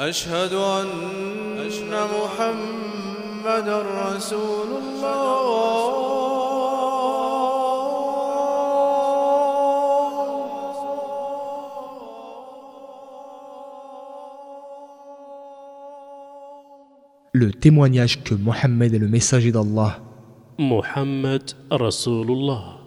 أشهد أن محمد رسول الله Le témoignage que Mohammed est le messager d'Allah. Mohammed Rasulullah.